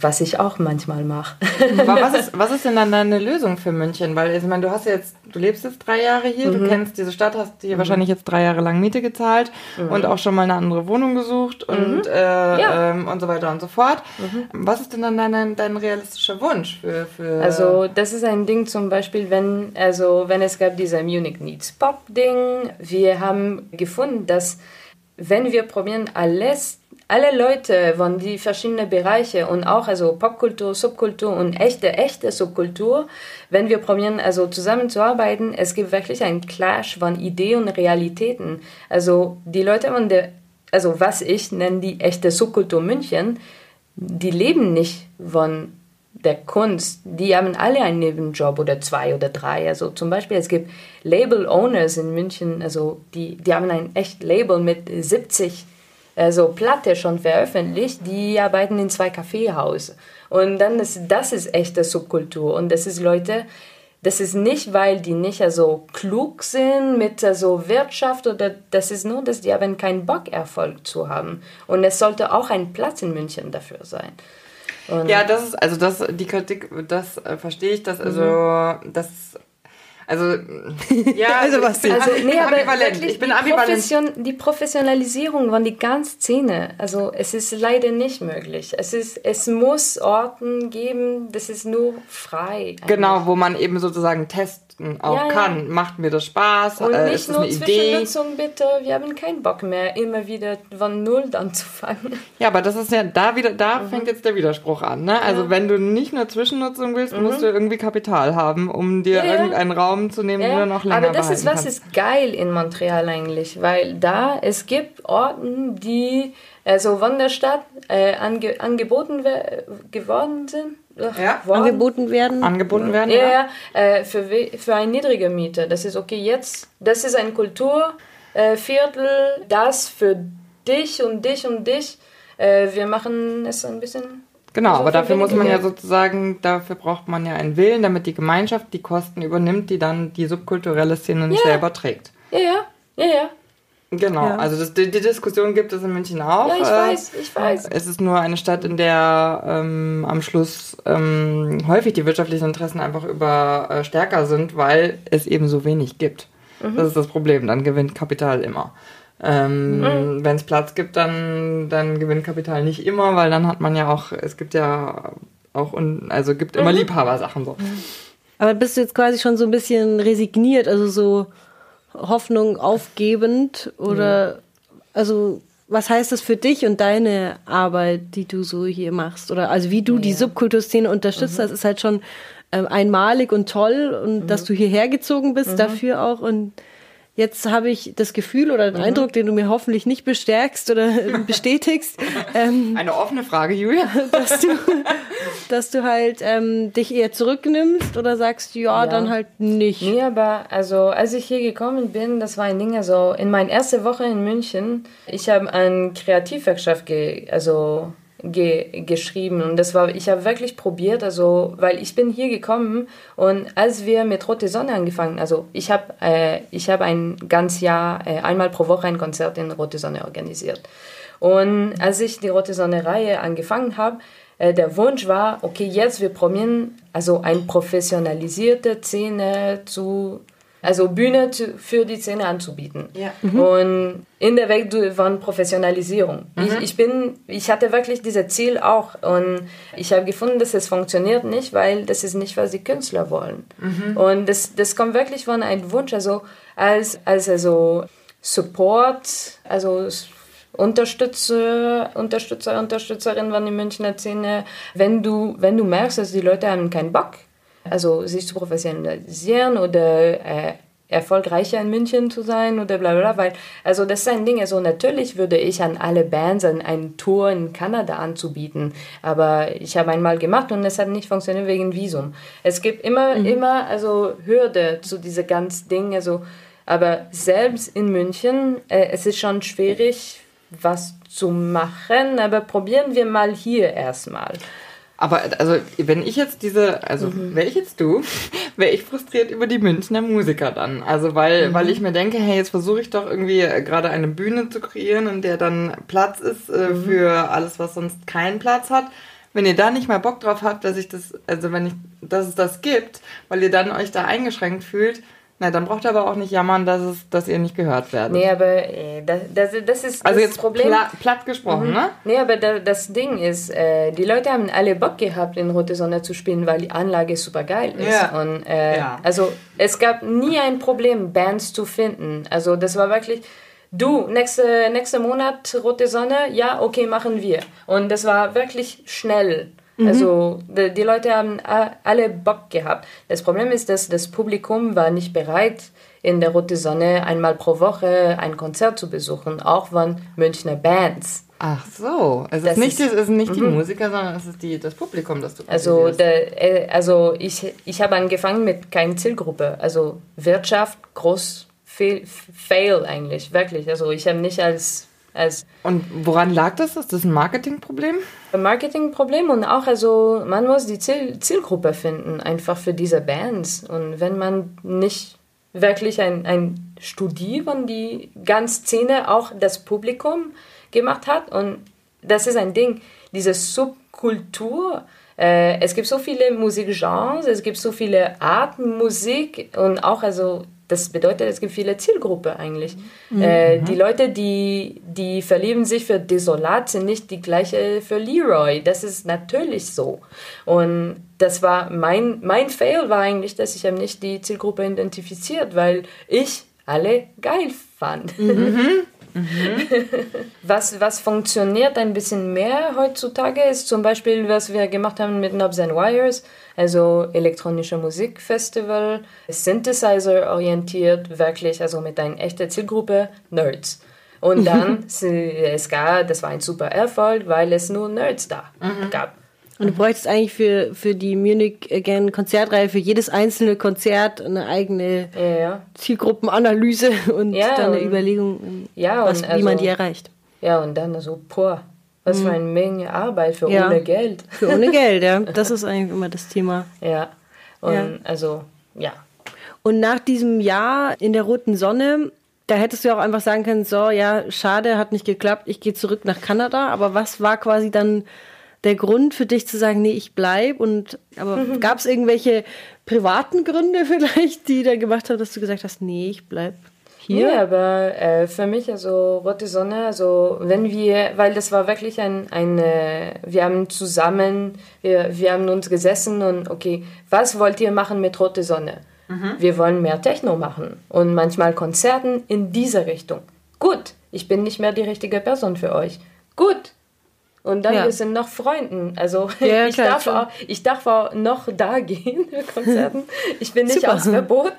was ich auch manchmal mache. Aber was ist, [LAUGHS] was ist denn dann deine Lösung für München? Weil ich meine, du hast jetzt, du lebst jetzt drei Jahre hier, mhm. du kennst diese Stadt, hast hier mhm. wahrscheinlich jetzt drei Jahre lang Miete gezahlt mhm. und auch schon mal eine andere Wohnung gesucht und, mhm. äh, ja. ähm, und so weiter und so fort. Mhm. Was ist denn dann dein, dein realistischer Wunsch für, für Also das ist ein Ding zum Beispiel, wenn, also wenn es gab dieser Munich Needs Pop Ding, wir haben gefunden, dass wenn wir probieren, alles alle Leute von die verschiedenen Bereiche und auch also Popkultur, Subkultur und echte, echte Subkultur, wenn wir probieren also zusammenzuarbeiten, es gibt wirklich einen Clash von Ideen und Realitäten. Also die Leute von der, also was ich nenne die echte Subkultur München, die leben nicht von der Kunst, die haben alle einen Nebenjob oder zwei oder drei. Also zum Beispiel, es gibt Label-Owners in München, also die, die haben ein echt Label mit 70 also Platte schon veröffentlicht, die arbeiten in zwei Kaffeehausen. Und dann ist das ist echte Subkultur. Und das ist Leute, das ist nicht, weil die nicht so klug sind mit so Wirtschaft oder das ist nur, dass die haben keinen Bock, Erfolg zu haben. Und es sollte auch ein Platz in München dafür sein. Und ja, das ist, also das, die Kritik, das äh, verstehe ich, dass, also, mhm. das also, ja, [LAUGHS] also was ich bin also, nee, ambivalent. Ich bin ambivalent. Profession, die Professionalisierung von die ganze Szene, also es ist leider nicht möglich. Es, ist, es muss Orten geben, das ist nur frei. Eigentlich. Genau, wo man eben sozusagen testen auch ja, kann. Ja. Macht mir das Spaß? Und äh, nicht nur Zwischennutzung, bitte. Wir haben keinen Bock mehr, immer wieder von Null anzufangen. Ja, aber das ist ja, da wieder, da mhm. fängt jetzt der Widerspruch an. Ne? Also ja. wenn du nicht nur Zwischennutzung willst, mhm. musst du irgendwie Kapital haben, um dir irgendeinen Raum Raum zu nehmen, ja, den du noch länger Aber das ist, was kannst. ist geil in Montreal eigentlich, weil da, es gibt Orten, die also von der Stadt äh, ange, angeboten geworden sind. Ja, angeboten werden. Angeboten werden, ja. ja äh, für, für eine niedrige Miete. Das ist okay, jetzt, das ist ein Kulturviertel, äh, das für dich und dich und dich. Äh, wir machen es ein bisschen Genau, also aber dafür muss man ja sozusagen, dafür braucht man ja einen Willen, damit die Gemeinschaft die Kosten übernimmt, die dann die subkulturelle Szene nicht ja. selber trägt. Ja, ja, ja, ja. Genau, ja. also das, die, die, Diskussion gibt es in München auch. Ja, ich äh, weiß, ich weiß. Es ist nur eine Stadt, in der ähm, am Schluss ähm, häufig die wirtschaftlichen Interessen einfach über äh, stärker sind, weil es eben so wenig gibt. Mhm. Das ist das Problem, dann gewinnt Kapital immer. Ähm, mhm. Wenn es Platz gibt, dann, dann gewinnt Kapital nicht immer, weil dann hat man ja auch, es gibt ja auch, also gibt immer mhm. Liebhabersachen so. Aber bist du jetzt quasi schon so ein bisschen resigniert, also so Hoffnung aufgebend oder, mhm. also was heißt das für dich und deine Arbeit, die du so hier machst? Oder also wie du ja. die Subkulturszene unterstützt, mhm. das ist halt schon ähm, einmalig und toll und mhm. dass du hierher gezogen bist, mhm. dafür auch und Jetzt habe ich das Gefühl oder den mhm. Eindruck, den du mir hoffentlich nicht bestärkst oder [LAUGHS] bestätigst. Ähm, Eine offene Frage, Julia. [LAUGHS] Dass du, dass du halt ähm, dich eher zurücknimmst oder sagst, ja, ja, dann halt nicht. Nee, aber also als ich hier gekommen bin, das war ein Ding, also in meiner ersten Woche in München, ich habe an Kreativwerkschaft ge also ge geschrieben. Und das war ich habe wirklich probiert also weil ich bin hier gekommen und als wir mit rote Sonne angefangen also ich habe äh, ich ein ganz Jahr äh, einmal pro Woche ein Konzert in rote Sonne organisiert. Und als ich die rote Sonne Reihe angefangen habe äh, der Wunsch war okay jetzt wir probieren also eine professionalisierte Szene zu also Bühne zu, für die Szene anzubieten. Ja. Mhm. Und in der Welt von Professionalisierung. Mhm. Ich, ich, bin, ich hatte wirklich dieses Ziel auch und ich habe gefunden, dass es funktioniert nicht, weil das ist nicht, was die Künstler wollen. Mhm. Und das, das kommt wirklich von einem Wunsch, also als, als also Support, also Unterstützer, Unterstützer, Unterstützerin von der Münchner Szene, wenn du, wenn du merkst, dass die Leute haben keinen Bock also sich zu professionalisieren oder äh, erfolgreicher in München zu sein oder bla bla, weil, also das ist ein Ding, also natürlich würde ich an alle Bands an einen Tour in Kanada anzubieten, aber ich habe einmal gemacht und es hat nicht funktioniert wegen Visum. Es gibt immer, mhm. immer, also Hürde zu diese ganzen Dinge, also, aber selbst in München, äh, es ist schon schwierig, was zu machen, aber probieren wir mal hier erstmal. Aber also, wenn ich jetzt diese, also mhm. wäre ich jetzt du, [LAUGHS] wäre ich frustriert über die Münchner Musiker dann. Also weil, mhm. weil ich mir denke, hey, jetzt versuche ich doch irgendwie äh, gerade eine Bühne zu kreieren, in der dann Platz ist äh, mhm. für alles, was sonst keinen Platz hat. Wenn ihr da nicht mal Bock drauf habt, dass ich das, also wenn ich, dass es das gibt, weil ihr dann euch da eingeschränkt fühlt, na, dann braucht ihr aber auch nicht jammern, dass, es, dass ihr nicht gehört werdet. Nee, aber äh, das, das, das ist also das jetzt Problem. Pla platt gesprochen, mhm. ne? Nee, aber da, das Ding ist, äh, die Leute haben alle Bock gehabt, in Rote Sonne zu spielen, weil die Anlage super geil ist. Ja. Und, äh, ja. Also es gab nie ein Problem, Bands zu finden. Also das war wirklich, du, nächste, nächste Monat Rote Sonne, ja, okay, machen wir. Und das war wirklich schnell. Mhm. Also die, die, Leute haben alle Bock gehabt. Das Problem ist, dass das Publikum war nicht bereit, in der Rote Sonne einmal pro Woche ein Konzert zu besuchen, auch von Münchner Bands. Ach so, also es ist nicht, ist, es sind nicht die mhm. Musiker, sondern es ist die, das Publikum, das du Also, der, äh, also ich, ich habe angefangen mit keiner Zielgruppe. Also Wirtschaft, groß, fail, fail eigentlich, wirklich. Also ich habe nicht als als und woran lag das? Ist das ein Marketingproblem? Ein Marketingproblem und auch, also man muss die Ziel Zielgruppe finden, einfach für diese Bands. Und wenn man nicht wirklich ein, ein Studie von die ganze Szene, auch das Publikum gemacht hat, und das ist ein Ding, diese Subkultur, äh, es gibt so viele Musikgenres, es gibt so viele Arten Musik und auch also das bedeutet, es gibt viele Zielgruppen eigentlich. Mhm. Äh, die Leute, die, die verlieben sich für Desolat, sind nicht die gleiche für Leroy. Das ist natürlich so. Und das war mein, mein Fail war eigentlich, dass ich habe nicht die Zielgruppe identifiziert, weil ich alle geil fand. Mhm. Mhm. [LAUGHS] was, was funktioniert ein bisschen mehr heutzutage ist zum Beispiel, was wir gemacht haben mit Knobs and Wires, also elektronische Musikfestival, Synthesizer orientiert, wirklich, also mit einer echten Zielgruppe, Nerds. Und [LAUGHS] dann, es gab, das war ein super Erfolg, weil es nur Nerds da mhm. gab. Und du bräuchtest eigentlich für, für die Munich Again Konzertreihe für jedes einzelne Konzert eine eigene ja, ja. Zielgruppenanalyse [LAUGHS] und ja, dann eine und, Überlegung, was, also, wie man die erreicht. Ja, und dann so, boah, was mhm. für eine Menge Arbeit für ohne Geld. Für ohne [LAUGHS] Geld, ja. Das ist eigentlich immer das Thema. Ja, und also, ja. Und nach diesem Jahr in der roten Sonne, da hättest du ja auch einfach sagen können, so, ja, schade, hat nicht geklappt, ich gehe zurück nach Kanada. Aber was war quasi dann der Grund für dich zu sagen, nee, ich bleib? Und aber mhm. gab es irgendwelche privaten Gründe [LAUGHS] vielleicht, die dann gemacht haben, dass du gesagt hast, nee, ich bleib hier? Nee, aber äh, für mich, also Rote Sonne, also wenn wir, weil das war wirklich ein, eine, wir haben zusammen, wir, wir haben uns gesessen und okay, was wollt ihr machen mit Rote Sonne? Mhm. Wir wollen mehr Techno machen und manchmal Konzerten in dieser Richtung. Gut, ich bin nicht mehr die richtige Person für euch. Gut. Und dann Ja. wir sind noch Freunden. Also [LAUGHS] Ja, ich, klar, darf schon. auch, ich darf auch noch da [LAUGHS] gehen, Konzerten. Ich bin nicht Super. aus Verbot.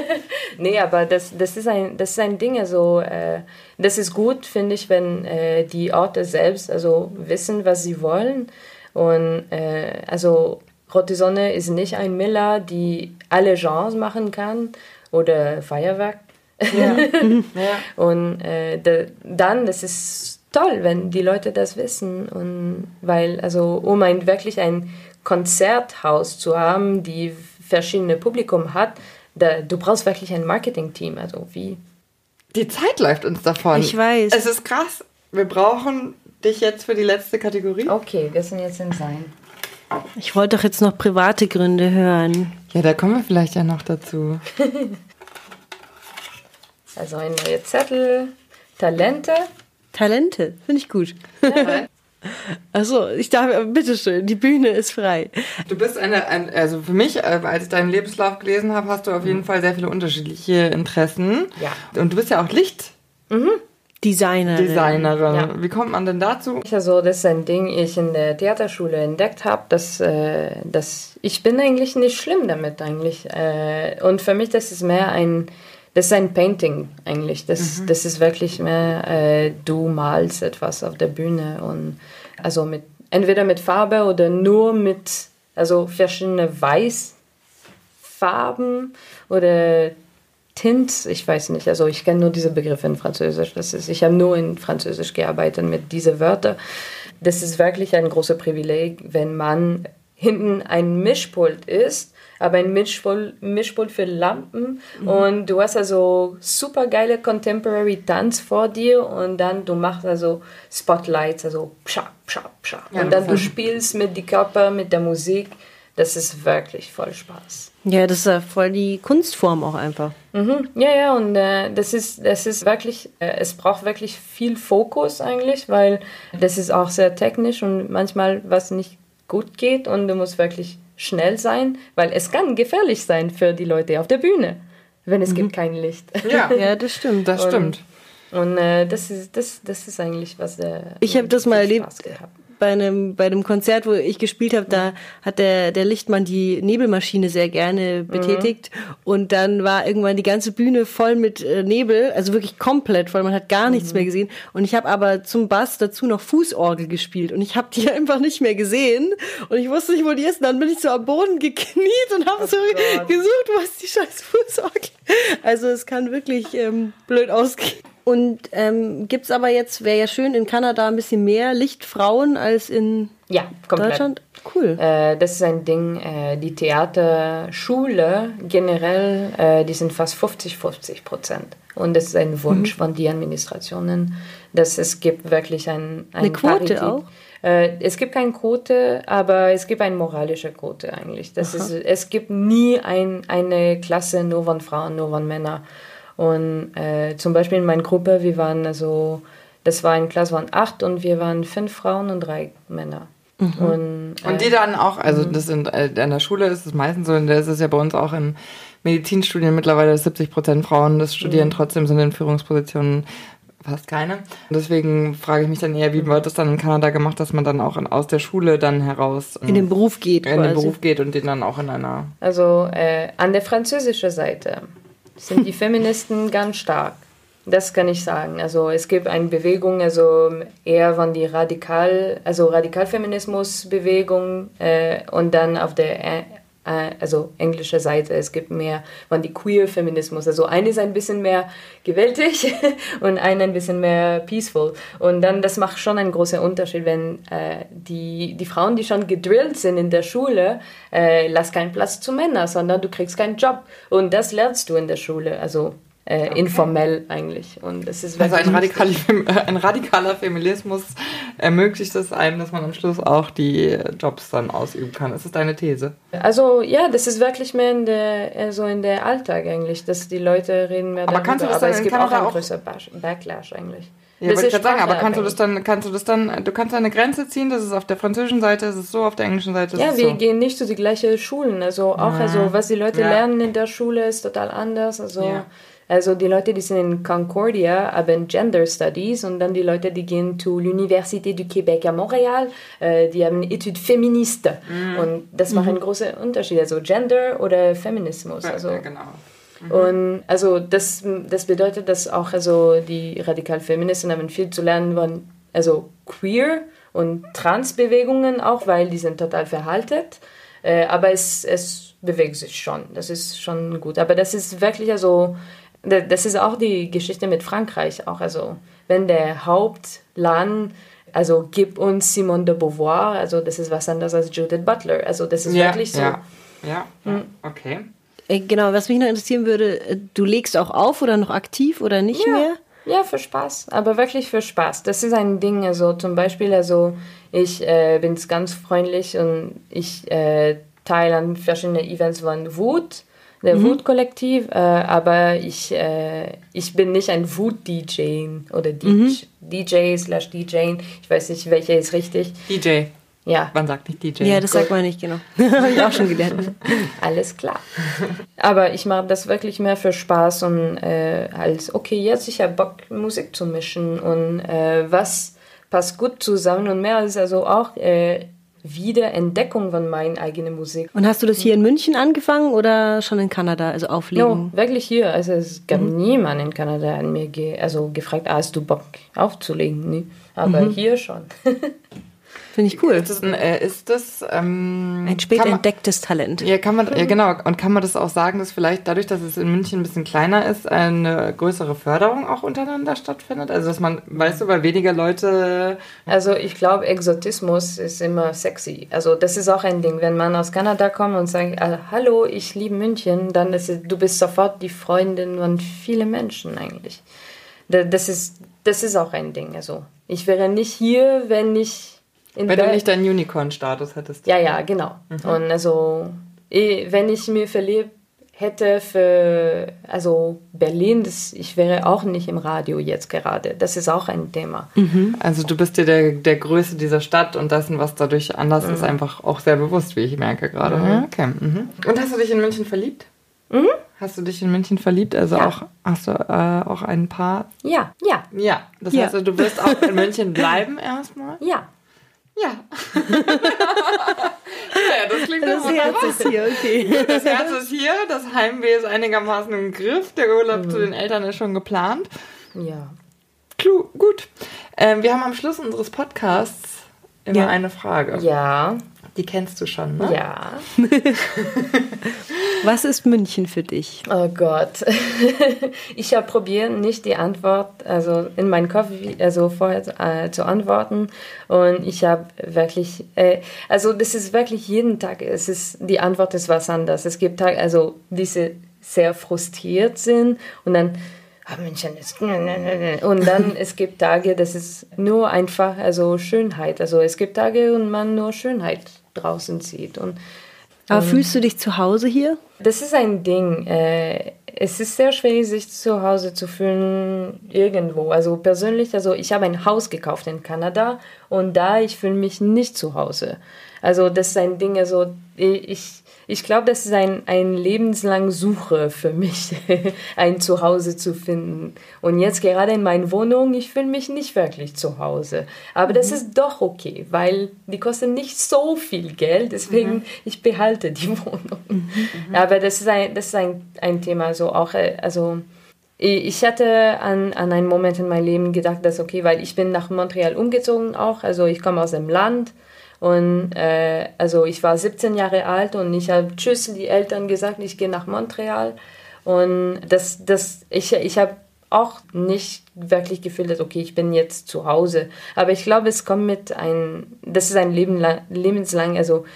[LAUGHS] nee, aber das, das, ist ein, das ist ein Ding. Also, äh, das ist gut, finde ich, wenn äh, die Orte selbst also wissen, was sie wollen. Und äh, also Rote Sonne ist nicht ein Miller, die alle Genres machen kann oder Feuerwerk. Ja. ja. Und äh, da, dann, das ist toll, wenn die Leute das wissen. Und weil, also, um ein wirklich ein Konzerthaus zu haben, die verschiedene Publikum hat, da, du brauchst wirklich ein Marketing-Team. Also wie? Die Zeit läuft uns davon. Ich weiß. Es ist krass. Wir brauchen dich jetzt für die letzte Kategorie. Okay, wir sind jetzt in Sein. Ich wollte doch jetzt noch private Gründe hören. Ja, da kommen wir vielleicht ja noch dazu. [LAUGHS] Also ein neuer Zettel, Talente. Talente, finde ich gut. [LAUGHS] Achso, ich darf, bitteschön, die Bühne ist frei. Du bist eine, ein, also für mich, äh, als ich deinen Lebenslauf gelesen habe, hast du auf jeden Fall sehr viele unterschiedliche Interessen. Ja. Und du bist ja auch Lichtdesignerin. Designerin. Ja. Wie kommt man denn dazu? Also das ist ein Ding, ich in der Theaterschule entdeckt habe, dass, äh, dass ich bin eigentlich nicht schlimm damit eigentlich. Äh, und für mich das ist mehr ein, das ist ein Painting eigentlich. Das, das ist wirklich mehr, äh, du malst etwas auf der Bühne und also mit entweder mit Farbe oder nur mit also verschiedene Weißfarben oder Tint, ich weiß nicht, also ich kenne nur diese Begriffe in Französisch. Das ist, ich habe nur in Französisch gearbeitet mit diesen Wörtern. Das ist wirklich ein großes Privileg, wenn man hinten ein Mischpult ist, aber ein Mischpult, Mischpult für Lampen und du hast also super geile Contemporary Tanz vor dir und dann du machst also Spotlights, also pscha, pscha, pscha. Ja, und dann du spielst mit die Körper, mit der Musik. Das ist wirklich voll Spaß. Ja, das ist ja voll die Kunstform auch einfach. Mhm. Ja, ja, und äh, das ist, das ist wirklich, äh, es braucht wirklich viel Fokus eigentlich, weil das ist auch sehr technisch und manchmal was nicht gut geht und du musst wirklich schnell sein, weil es kann gefährlich sein für die Leute auf der Bühne, wenn es gibt kein Licht. Ja, [LAUGHS] Ja, das stimmt. das stimmt. Und äh, das, ist, das, das ist eigentlich, was der. Ich hab das mal erlebt. Spaß gehabt. Bei einem, bei einem Konzert, wo ich gespielt habe, da hat der, der Lichtmann die Nebelmaschine sehr gerne betätigt. Und dann war irgendwann die ganze Bühne voll mit äh, Nebel, also wirklich komplett voll. Man hat gar nichts mehr gesehen. Und ich habe aber zum Bass dazu noch Fußorgel gespielt. Und ich habe die [LAUGHS] einfach nicht mehr gesehen. Und ich wusste nicht, wo die ist. Und dann bin ich so am Boden gekniet und habe so Gott. gesucht, wo ist die scheiß Fußorgel. Also es kann wirklich ähm, blöd ausgehen. Und ähm, gibt's aber jetzt, wäre ja schön, in Kanada ein bisschen mehr Lichtfrauen als in Ja, komplett. Deutschland. Cool. Äh, das ist ein Ding, äh, die Theaterschule generell, äh, die sind fast 50, 50 Prozent. Und das ist ein Wunsch von den Administrationen, dass es gibt wirklich ein, ein Eine Quote Parität. auch? Äh, es gibt keine Quote, aber es gibt eine moralische Quote eigentlich. Das ist, es gibt nie ein, eine Klasse nur von Frauen, nur von Männern. Und äh, zum Beispiel in meiner Gruppe, wir waren also, das war eine Klasse von acht und wir waren fünf Frauen und drei Männer. Und, Und die dann auch, also das sind äh, an der Schule ist es meistens so, und das ist ja bei uns auch in Medizinstudien mittlerweile, dass 70 Prozent Frauen das studieren, trotzdem sind in Führungspositionen fast keine. Und deswegen frage ich mich dann eher, wie wird das dann in Kanada gemacht, dass man dann auch in, aus der Schule dann heraus äh, In den Beruf geht in den quasi. Beruf geht und den dann auch in einer Also äh, an der französischen Seite sind die Feministen ganz stark. Das kann ich sagen. Also es gibt eine Bewegung, also eher von die Radikal, also Radikalfeminismus-Bewegung äh, und dann auf der also englische Seite, es gibt mehr von die Queer-Feminismus. Also eine ist ein bisschen mehr gewaltig [LAUGHS] und eine ein bisschen mehr peaceful. Und dann, das macht schon einen großen Unterschied, wenn äh, die, die Frauen, die schon gedrillt sind in der Schule, äh, lass keinen Platz zu Männern, sondern du kriegst keinen Job. Und das lernst du in der Schule, also äh, informell eigentlich. Und es ist Also ein, radikal, [LAUGHS] ein radikaler Feminismus ermöglicht es einem, dass man am Schluss auch die Jobs dann ausüben kann. Ist das deine These? Also ja, das ist wirklich mehr in der, also in der Alltag eigentlich, dass die Leute reden mehr Aber darüber. kannst du das aber es gibt auch einen größeren Backlash eigentlich. Ja, Das wollte ich ist gerade sagen, aber kannst du das dann, kannst du das dann, du kannst eine Grenze ziehen, das ist auf der französischen Seite, das ist so, auf der englischen Seite ist Ja, wir so. gehen nicht zu die gleichen Schulen. Also auch, also was die Leute Ja. lernen in der Schule ist total anders. Also Ja. Also die Leute, die sind in Concordia, haben Gender Studies und dann die Leute, die gehen zu l'Université du Québec à Montréal, äh, die haben Etudes Feministe. Mm. Und das macht einen großen Unterschied, also Gender oder Feminismus. Also, ja, genau. Mhm. Und also das, das bedeutet, dass auch also die Radikalfeministen haben viel zu lernen von also queer und Transbewegungen auch, weil die sind total verhaltet. Äh, aber es, es bewegt sich schon. Das ist schon gut. Aber das ist wirklich also das ist auch die Geschichte mit Frankreich auch. Also wenn der Hauptland, also gib uns Simone de Beauvoir, also das ist was anderes als Judith Butler. Also das ist ja, wirklich so. Ja, ja, hm. okay. Äh, genau, was mich noch interessieren würde, äh, du legst auch auf oder noch aktiv oder nicht ja. mehr? Ja, für Spaß, aber wirklich für Spaß. Das ist ein Ding, also zum Beispiel, also ich äh, bin ganz freundlich und ich äh, teile an verschiedenen Events von Wut der mhm. Wut-Kollektiv, äh, aber ich, äh, ich bin nicht ein Wut-DJ oder DJ, mhm. DJ slash DJ. Ich weiß nicht, welcher ist richtig. DJ. Ja. Man sagt nicht DJ. Ja, das Gut. sagt man nicht, genau. [LAUGHS] Habe ich auch schon gelernt. Alles klar. Aber ich mache das wirklich mehr für Spaß und äh, als, okay, jetzt ich habe Bock, Musik zu mischen und äh, was passt gut zusammen und mehr als also auch äh, Wiederentdeckung von meiner eigenen Musik. Und hast du das hier in München angefangen oder schon in Kanada, also auflegen? No, wirklich hier. Also es gab mhm. niemanden in Kanada an mir ge also gefragt, ah, hast du Bock aufzulegen? Nee. Aber mhm. hier schon. [LAUGHS] Finde ich cool. Ist das, ein, äh, ist das ähm, ein spät entdecktes Talent? Ja, kann man, ja genau. Und kann man das auch sagen, dass vielleicht dadurch, dass es in München ein bisschen kleiner ist, eine größere Förderung auch untereinander stattfindet? Also dass man, weißt du, weil weniger Leute. Also ich glaube, Exotismus ist immer sexy. Also das ist auch ein Ding. Wenn man aus Kanada kommt und sagt, ah, hallo, ich liebe München, dann ist es, du bist sofort die Freundin von vielen Menschen eigentlich. Das ist, das ist auch ein Ding. Also ich wäre nicht hier, wenn ich wenn du nicht deinen Unicorn-Status hättest. Ja, ja, genau. Mhm. Und also, eh, wenn ich mir verliebt hätte für also Berlin, das, ich wäre auch nicht im Radio jetzt gerade. Das ist auch ein Thema. Mhm. Also du bist dir der, der Größe dieser Stadt und dessen, was dadurch anders mhm. ist, einfach auch sehr bewusst, wie ich merke gerade. Mhm. Okay. Mhm. Und hast du dich in München verliebt? Mhm. Hast du dich in München verliebt? Also ja. auch hast du äh, auch ein Paar? Ja, ja. Ja. Das ja. heißt, du wirst auch in München bleiben erstmal? Ja. Ja. [LAUGHS] ja, das klingt Das Herz ist hier, okay. [LAUGHS] Das Herz ist hier, das Heimweh ist einigermaßen im Griff, der Urlaub mhm. zu den Eltern ist schon geplant. Ja. Klu gut. Ähm, wir haben am Schluss unseres Podcasts immer ja. eine Frage. Ja. Die kennst du schon, ne? Ja. [LAUGHS] Was ist München für dich? Oh Gott. [LAUGHS] Ich habe probiert, nicht die Antwort, also in meinen Kopf, also vorher äh, zu antworten. Und ich habe wirklich, äh, also das ist wirklich jeden Tag, es ist, die Antwort ist was anderes. Es gibt Tage, also diese sehr frustriert sind und dann, ah, München ist, [LAUGHS] und dann es gibt Tage, das ist nur einfach, also Schönheit. Also es gibt Tage, und man nur Schönheit draußen sieht. Und, Aber ähm, fühlst du dich zu Hause hier? Das ist ein Ding. Äh, es ist sehr schwierig, sich zu Hause zu fühlen irgendwo. Also persönlich, also ich habe ein Haus gekauft in Kanada und da ich fühle mich nicht zu Hause. Also das ist ein Ding, also ich ich glaube, das ist ein, ein lebenslang Suche für mich, [LAUGHS] ein Zuhause zu finden. Und jetzt gerade in meiner Wohnung, ich fühle mich nicht wirklich zu Hause. Aber mhm. das ist doch okay, weil die kosten nicht so viel Geld, deswegen mhm. ich behalte die [LAUGHS] Wohnung. Mhm. Aber das ist ein, das ist ein, ein Thema, so auch, äh, also ich hatte an, an einen Moment in meinem Leben gedacht, dass okay, weil ich bin nach Montreal umgezogen auch, also ich komme aus dem Land und äh, also ich war 17 Jahre alt und ich habe Tschüss die Eltern gesagt, ich gehe nach Montreal. Und das, das, ich, ich habe auch nicht wirklich gefühlt, dass okay, ich bin jetzt zu Hause. Aber ich glaube, es kommt mit ein, das ist ein Leben lang, lebenslang, also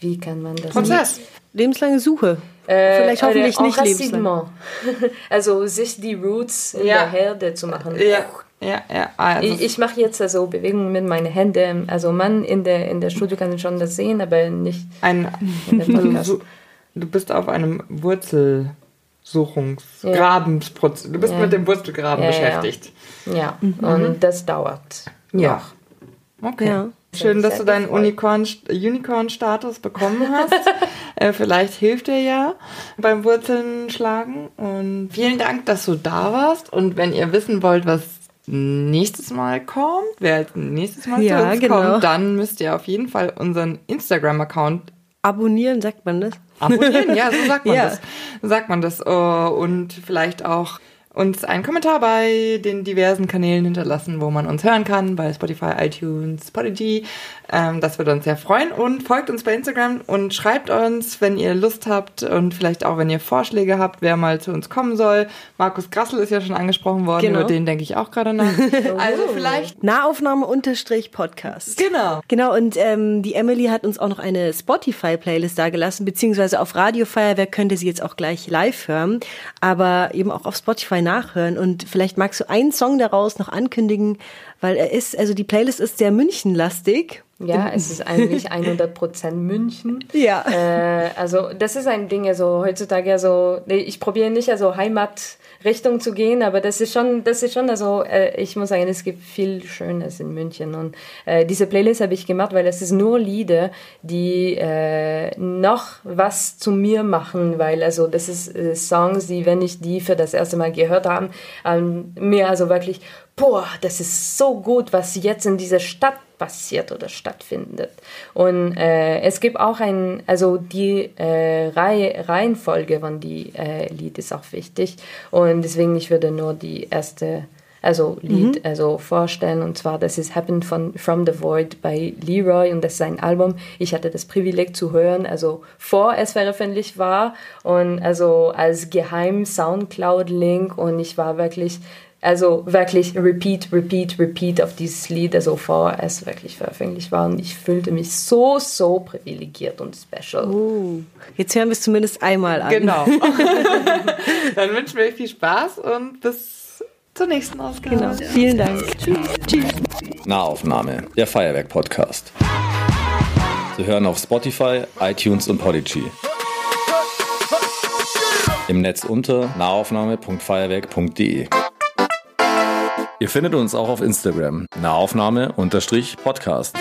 wie kann man das? Prozess. Lebenslange Suche. Äh, Vielleicht hoffentlich nicht lebenslang. [LAUGHS] Also sich die Roots in ja. der Herde zu machen. Ja. Ja, ja. Also ich, ich mache jetzt also Bewegungen mit meinen Händen. Also man in der, in der Studio kann schon das sehen, aber nicht ein, in der Podcast. Du bist auf einem Wurzelsuchungsgrabensprozess. Du bist ja. mit dem Wurzelgraben ja, beschäftigt. Ja, ja. Mhm. und das dauert. Ja. Okay. Ja. Schön, dass du deinen Unicorn-Status bekommen hast. [LAUGHS] äh, vielleicht hilft dir ja beim Wurzeln schlagen. Und vielen Dank, dass du da warst. Und wenn ihr wissen wollt, was nächstes Mal kommt, wer als nächstes Mal ja, zu uns genau. kommt, dann müsst ihr auf jeden Fall unseren Instagram-Account abonnieren, sagt man das? Abonnieren, ja, so sagt man [LAUGHS] ja. das. So sagt man das. Oh, und vielleicht auch uns einen Kommentar bei den diversen Kanälen hinterlassen, wo man uns hören kann, bei Spotify, iTunes, Podigy. Ähm, das würde uns sehr freuen und folgt uns bei Instagram und schreibt uns, wenn ihr Lust habt und vielleicht auch, wenn ihr Vorschläge habt, wer mal zu uns kommen soll. Markus Grassel ist ja schon angesprochen worden, genau. über den denke ich auch gerade nach. [LAUGHS] also vielleicht Nahaufnahme unterstrich Podcast. Genau. Genau und ähm, die Emily hat uns auch noch eine Spotify-Playlist dagelassen, beziehungsweise auf Radio Feuerwerk könnt ihr sie jetzt auch gleich live hören, aber eben auch auf Spotify nachhören und vielleicht magst du einen Song daraus noch ankündigen, weil er ist, also die Playlist ist sehr Münchenlastig. Ja, es ist eigentlich 100% München. [LAUGHS] Ja. Äh, also das ist ein Ding, also heutzutage also ich probiere nicht also Heimatrichtung zu gehen, aber das ist schon, das ist schon also äh, ich muss sagen, es gibt viel Schönes in München und äh, diese Playlist habe ich gemacht, weil es ist nur Lieder, die äh, noch was zu mir machen, weil also das ist äh, Songs, die wenn ich die für das erste Mal gehört habe, ähm, mir also wirklich boah, das ist so gut, was jetzt in dieser Stadt passiert oder stattfindet. Und äh, es gibt auch ein, also die äh, Reihe, Reihenfolge von die äh, Lied ist auch wichtig. Und deswegen ich würde nur die erste also Lied mhm. also vorstellen und zwar das ist Happen von From the Void bei Leroy und das ist ein Album ich hatte das Privileg zu hören also vor es veröffentlicht war und also als geheim Soundcloud Link und ich war wirklich also wirklich repeat, repeat, repeat auf dieses Lied, also vor es wirklich veröffentlicht war. Und ich fühlte mich so, so privilegiert und special. Uh, jetzt hören wir es zumindest einmal an. Genau. [LAUGHS] [LAUGHS] Dann wünschen wir euch viel Spaß und bis zur nächsten Ausgabe. Genau. Vielen Dank. Tschüss. Tschüss. Nahaufnahme, der Feuerwerk-Podcast. Sie hören auf Spotify, iTunes und Podigy. Im Netz unter nahaufnahme.feuerwerk.de. Ihr findet uns auch auf Instagram, Nahaufnahme-Podcast.